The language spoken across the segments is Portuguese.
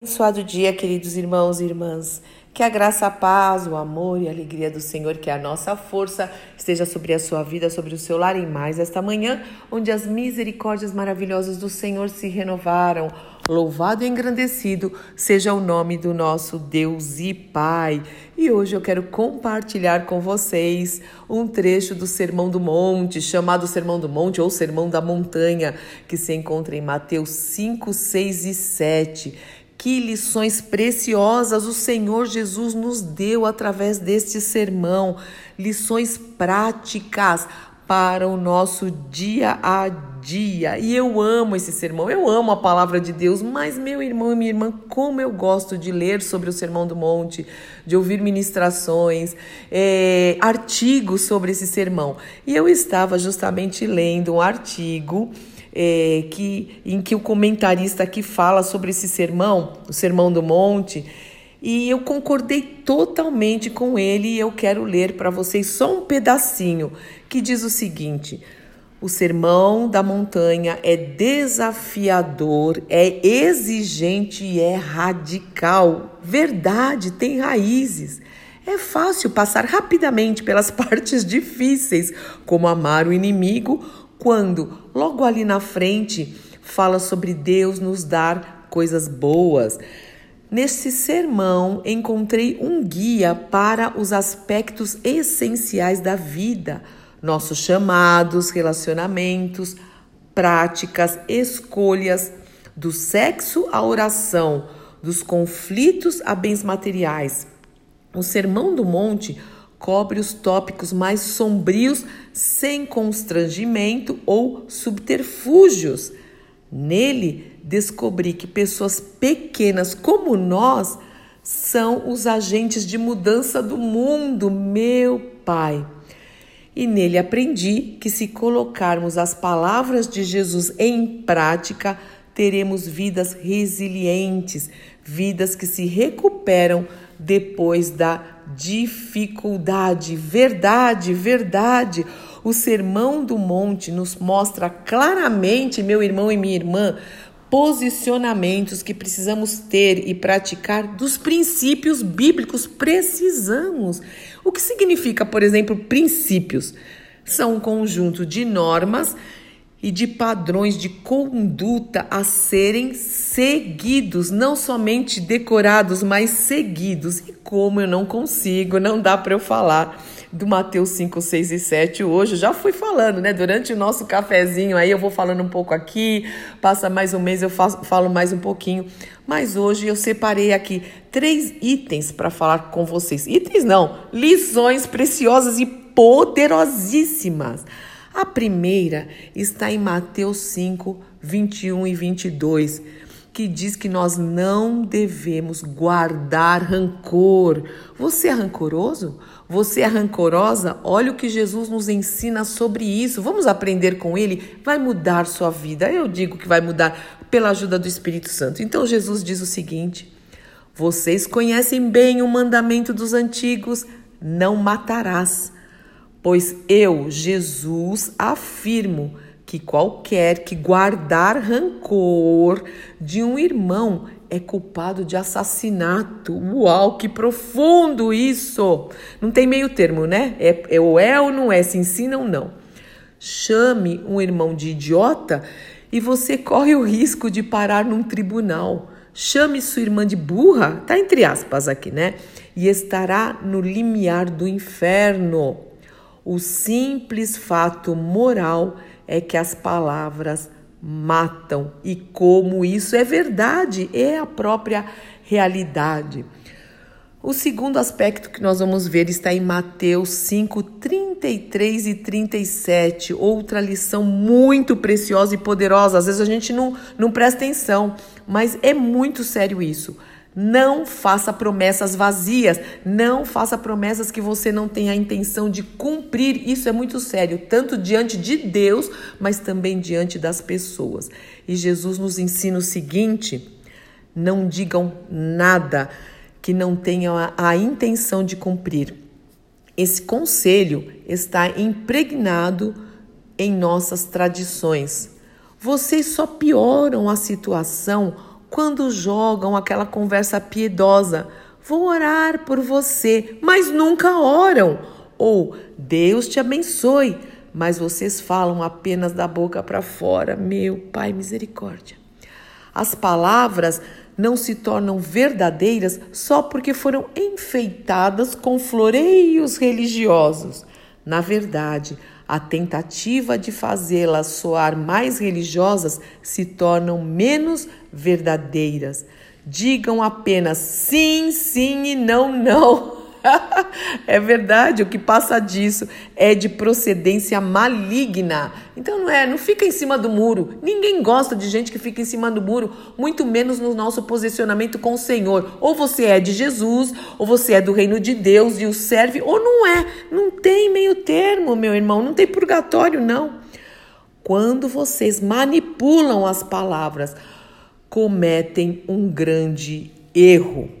Abençoado dia, queridos irmãos e irmãs. Que a graça, a paz, o amor e a alegria do Senhor, que é a nossa força, esteja sobre a sua vida, sobre o seu lar em mais esta manhã, onde as misericórdias maravilhosas do Senhor se renovaram. Louvado e engrandecido seja o nome do nosso Deus e Pai. E hoje eu quero compartilhar com vocês um trecho do Sermão do Monte, chamado Sermão do Monte ou Sermão da Montanha, que se encontra em Mateus 5, 6 e 7 que lições preciosas o Senhor Jesus nos deu através deste sermão, lições práticas para o nosso dia a dia. E eu amo esse sermão, eu amo a palavra de Deus, mas meu irmão e minha irmã, como eu gosto de ler sobre o Sermão do Monte, de ouvir ministrações, é, artigos sobre esse sermão. E eu estava justamente lendo um artigo é, que, em que o comentarista aqui fala sobre esse sermão, o Sermão do Monte, e eu concordei totalmente com ele e eu quero ler para vocês só um pedacinho que diz o seguinte: o sermão da montanha é desafiador, é exigente e é radical. Verdade, tem raízes. É fácil passar rapidamente pelas partes difíceis, como amar o inimigo quando logo ali na frente fala sobre Deus nos dar coisas boas. Nesse sermão encontrei um guia para os aspectos essenciais da vida, nossos chamados, relacionamentos, práticas, escolhas, do sexo à oração, dos conflitos a bens materiais. O Sermão do Monte cobre os tópicos mais sombrios sem constrangimento ou subterfúgios. Nele, descobri que pessoas pequenas como nós são os agentes de mudança do mundo, meu Pai. E nele aprendi que se colocarmos as palavras de Jesus em prática, teremos vidas resilientes, vidas que se recuperam depois da dificuldade. Verdade, verdade. O Sermão do Monte nos mostra claramente, meu irmão e minha irmã, posicionamentos que precisamos ter e praticar dos princípios bíblicos. Precisamos. O que significa, por exemplo, princípios? São um conjunto de normas e de padrões de conduta a serem seguidos, não somente decorados, mas seguidos. E como eu não consigo, não dá para eu falar do Mateus 5, 6 e 7 hoje. Eu já fui falando, né? Durante o nosso cafezinho aí eu vou falando um pouco aqui, passa mais um mês eu faço, falo mais um pouquinho. Mas hoje eu separei aqui três itens para falar com vocês. Itens não, lições preciosas e poderosíssimas a primeira está em Mateus 5, 21 e 22, que diz que nós não devemos guardar rancor. Você é rancoroso? Você é rancorosa? Olha o que Jesus nos ensina sobre isso. Vamos aprender com ele? Vai mudar sua vida. Eu digo que vai mudar pela ajuda do Espírito Santo. Então Jesus diz o seguinte: Vocês conhecem bem o mandamento dos antigos: não matarás. Pois eu, Jesus, afirmo que qualquer que guardar rancor de um irmão é culpado de assassinato. Uau, que profundo isso! Não tem meio termo, né? É, é ou é ou não é, se ensina ou não. Chame um irmão de idiota e você corre o risco de parar num tribunal. Chame sua irmã de burra, tá entre aspas aqui, né? E estará no limiar do inferno. O simples fato moral é que as palavras matam e como isso é verdade, é a própria realidade. O segundo aspecto que nós vamos ver está em Mateus 5, 33 e 37. Outra lição muito preciosa e poderosa. Às vezes a gente não, não presta atenção, mas é muito sério isso. Não faça promessas vazias, não faça promessas que você não tem a intenção de cumprir. Isso é muito sério, tanto diante de Deus, mas também diante das pessoas. E Jesus nos ensina o seguinte: não digam nada que não tenham a, a intenção de cumprir. Esse conselho está impregnado em nossas tradições. Vocês só pioram a situação quando jogam aquela conversa piedosa. Vou orar por você, mas nunca oram. Ou Deus te abençoe, mas vocês falam apenas da boca para fora. Meu Pai, misericórdia. As palavras não se tornam verdadeiras só porque foram enfeitadas com floreios religiosos. Na verdade, a tentativa de fazê-las soar mais religiosas se tornam menos verdadeiras. Digam apenas sim, sim e não, não. é verdade, o que passa disso é de procedência maligna. Então não é, não fica em cima do muro. Ninguém gosta de gente que fica em cima do muro, muito menos no nosso posicionamento com o Senhor. Ou você é de Jesus, ou você é do reino de Deus e o serve, ou não é. Não tem meio termo, meu irmão, não tem purgatório não. Quando vocês manipulam as palavras, cometem um grande erro.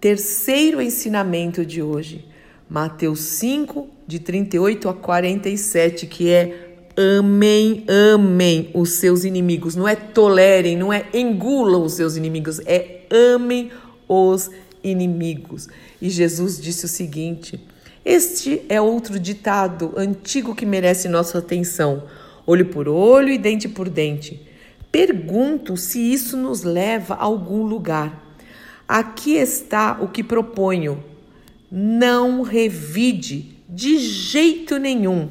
Terceiro ensinamento de hoje, Mateus 5, de 38 a 47, que é amem, amem os seus inimigos. Não é tolerem, não é engulam os seus inimigos, é amem os inimigos. E Jesus disse o seguinte: Este é outro ditado antigo que merece nossa atenção: olho por olho e dente por dente. Pergunto se isso nos leva a algum lugar. Aqui está o que proponho. Não revide de jeito nenhum.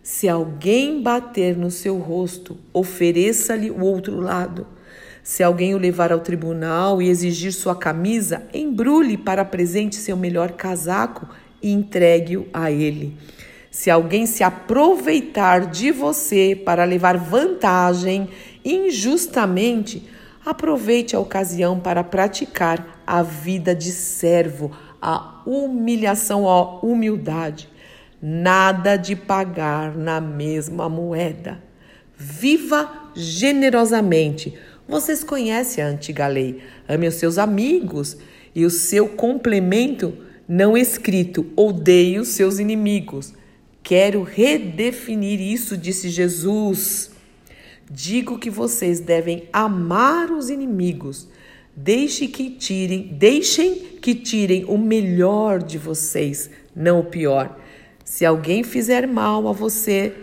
Se alguém bater no seu rosto, ofereça-lhe o outro lado. Se alguém o levar ao tribunal e exigir sua camisa, embrulhe para presente seu melhor casaco e entregue-o a ele. Se alguém se aproveitar de você para levar vantagem injustamente, aproveite a ocasião para praticar a vida de servo, a humilhação, a humildade. Nada de pagar na mesma moeda. Viva generosamente. Vocês conhecem a antiga lei. Ame os seus amigos e o seu complemento não escrito: odeie os seus inimigos. Quero redefinir isso, disse Jesus. Digo que vocês devem amar os inimigos. Deixe que tirem, deixem que tirem o melhor de vocês, não o pior. Se alguém fizer mal a você,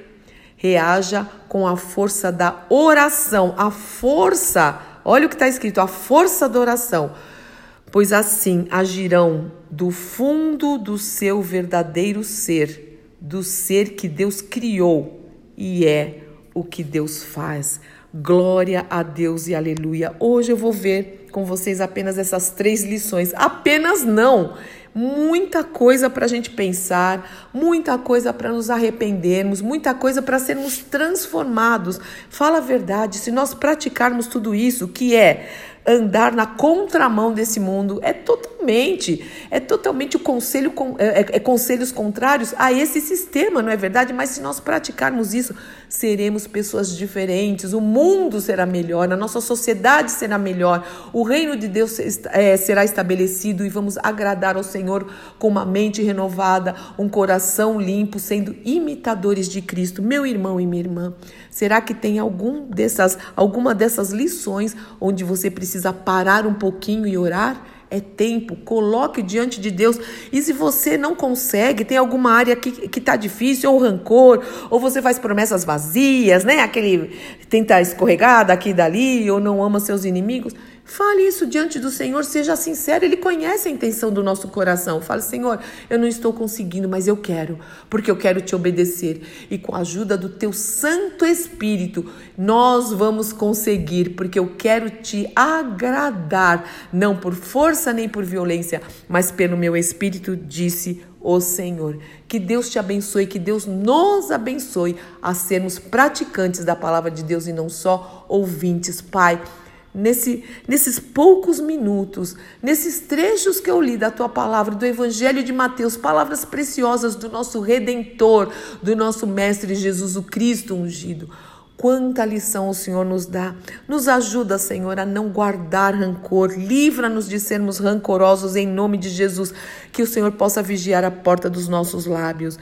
reaja com a força da oração. A força, olha o que está escrito: a força da oração. Pois assim agirão do fundo do seu verdadeiro ser, do ser que Deus criou e é o que Deus faz. Glória a Deus e aleluia. Hoje eu vou ver com vocês apenas essas três lições. Apenas não. Muita coisa para a gente pensar, muita coisa para nos arrependermos, muita coisa para sermos transformados. Fala a verdade, se nós praticarmos tudo isso, que é andar na contramão desse mundo é totalmente, é totalmente o conselho, é, é, é, conselhos contrários a esse sistema, não é verdade? Mas se nós praticarmos isso, seremos pessoas diferentes, o mundo será melhor, a nossa sociedade será melhor, o reino de Deus é, será estabelecido e vamos agradar ao Senhor com uma mente renovada, um coração limpo, sendo imitadores de Cristo. Meu irmão e minha irmã, será que tem algum dessas, alguma dessas lições onde você precisa precisa parar um pouquinho e orar? É tempo, coloque diante de Deus. E se você não consegue, tem alguma área que está difícil, ou rancor, ou você faz promessas vazias, né? Aquele tenta escorregar daqui e dali, ou não ama seus inimigos. Fale isso diante do Senhor, seja sincero, Ele conhece a intenção do nosso coração. Fale, Senhor, eu não estou conseguindo, mas eu quero, porque eu quero te obedecer. E com a ajuda do Teu Santo Espírito, nós vamos conseguir, porque eu quero te agradar, não por força nem por violência, mas pelo meu Espírito, disse o Senhor. Que Deus te abençoe, que Deus nos abençoe a sermos praticantes da palavra de Deus e não só ouvintes. Pai, nesse, nesses poucos minutos, nesses trechos que eu li da tua palavra, do Evangelho de Mateus, palavras preciosas do nosso Redentor, do nosso Mestre Jesus o Cristo ungido. Quanta lição o Senhor nos dá. Nos ajuda, Senhor, a não guardar rancor. Livra-nos de sermos rancorosos em nome de Jesus. Que o Senhor possa vigiar a porta dos nossos lábios.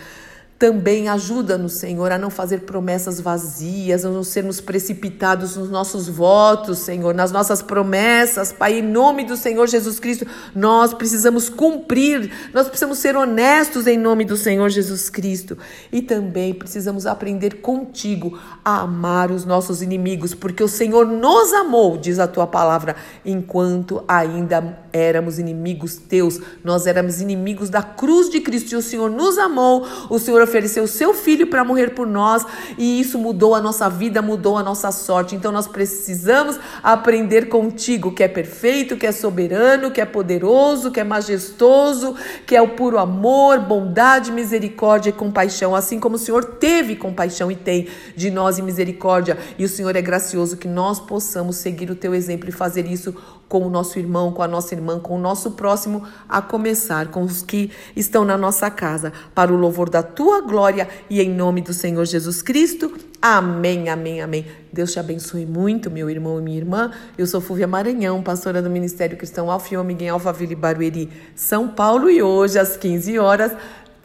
Também ajuda-nos, Senhor, a não fazer promessas vazias, a não sermos precipitados nos nossos votos, Senhor, nas nossas promessas, Pai, em nome do Senhor Jesus Cristo, nós precisamos cumprir, nós precisamos ser honestos em nome do Senhor Jesus Cristo. E também precisamos aprender contigo a amar os nossos inimigos, porque o Senhor nos amou, diz a tua palavra, enquanto ainda éramos inimigos teus, nós éramos inimigos da cruz de Cristo e o Senhor nos amou, o Senhor ofereceu o seu filho para morrer por nós e isso mudou a nossa vida, mudou a nossa sorte. Então nós precisamos aprender contigo, que é perfeito, que é soberano, que é poderoso, que é majestoso, que é o puro amor, bondade, misericórdia e compaixão, assim como o Senhor teve compaixão e tem de nós e misericórdia. E o Senhor é gracioso que nós possamos seguir o teu exemplo e fazer isso com o nosso irmão, com a nossa irmã, com o nosso próximo, a começar com os que estão na nossa casa, para o louvor da tua glória e em nome do Senhor Jesus Cristo. Amém, amém, amém. Deus te abençoe muito, meu irmão e minha irmã. Eu sou Fúvia Maranhão, pastora do Ministério Cristão Alfa e Ômega em Alphaville, Barueri, São Paulo. E hoje, às 15 horas,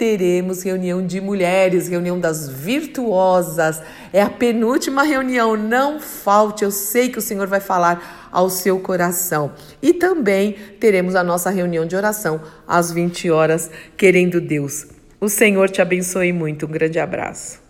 teremos reunião de mulheres, reunião das virtuosas. É a penúltima reunião, não falte. Eu sei que o Senhor vai falar ao seu coração. E também teremos a nossa reunião de oração às 20 horas, querendo Deus. O Senhor te abençoe muito. Um grande abraço.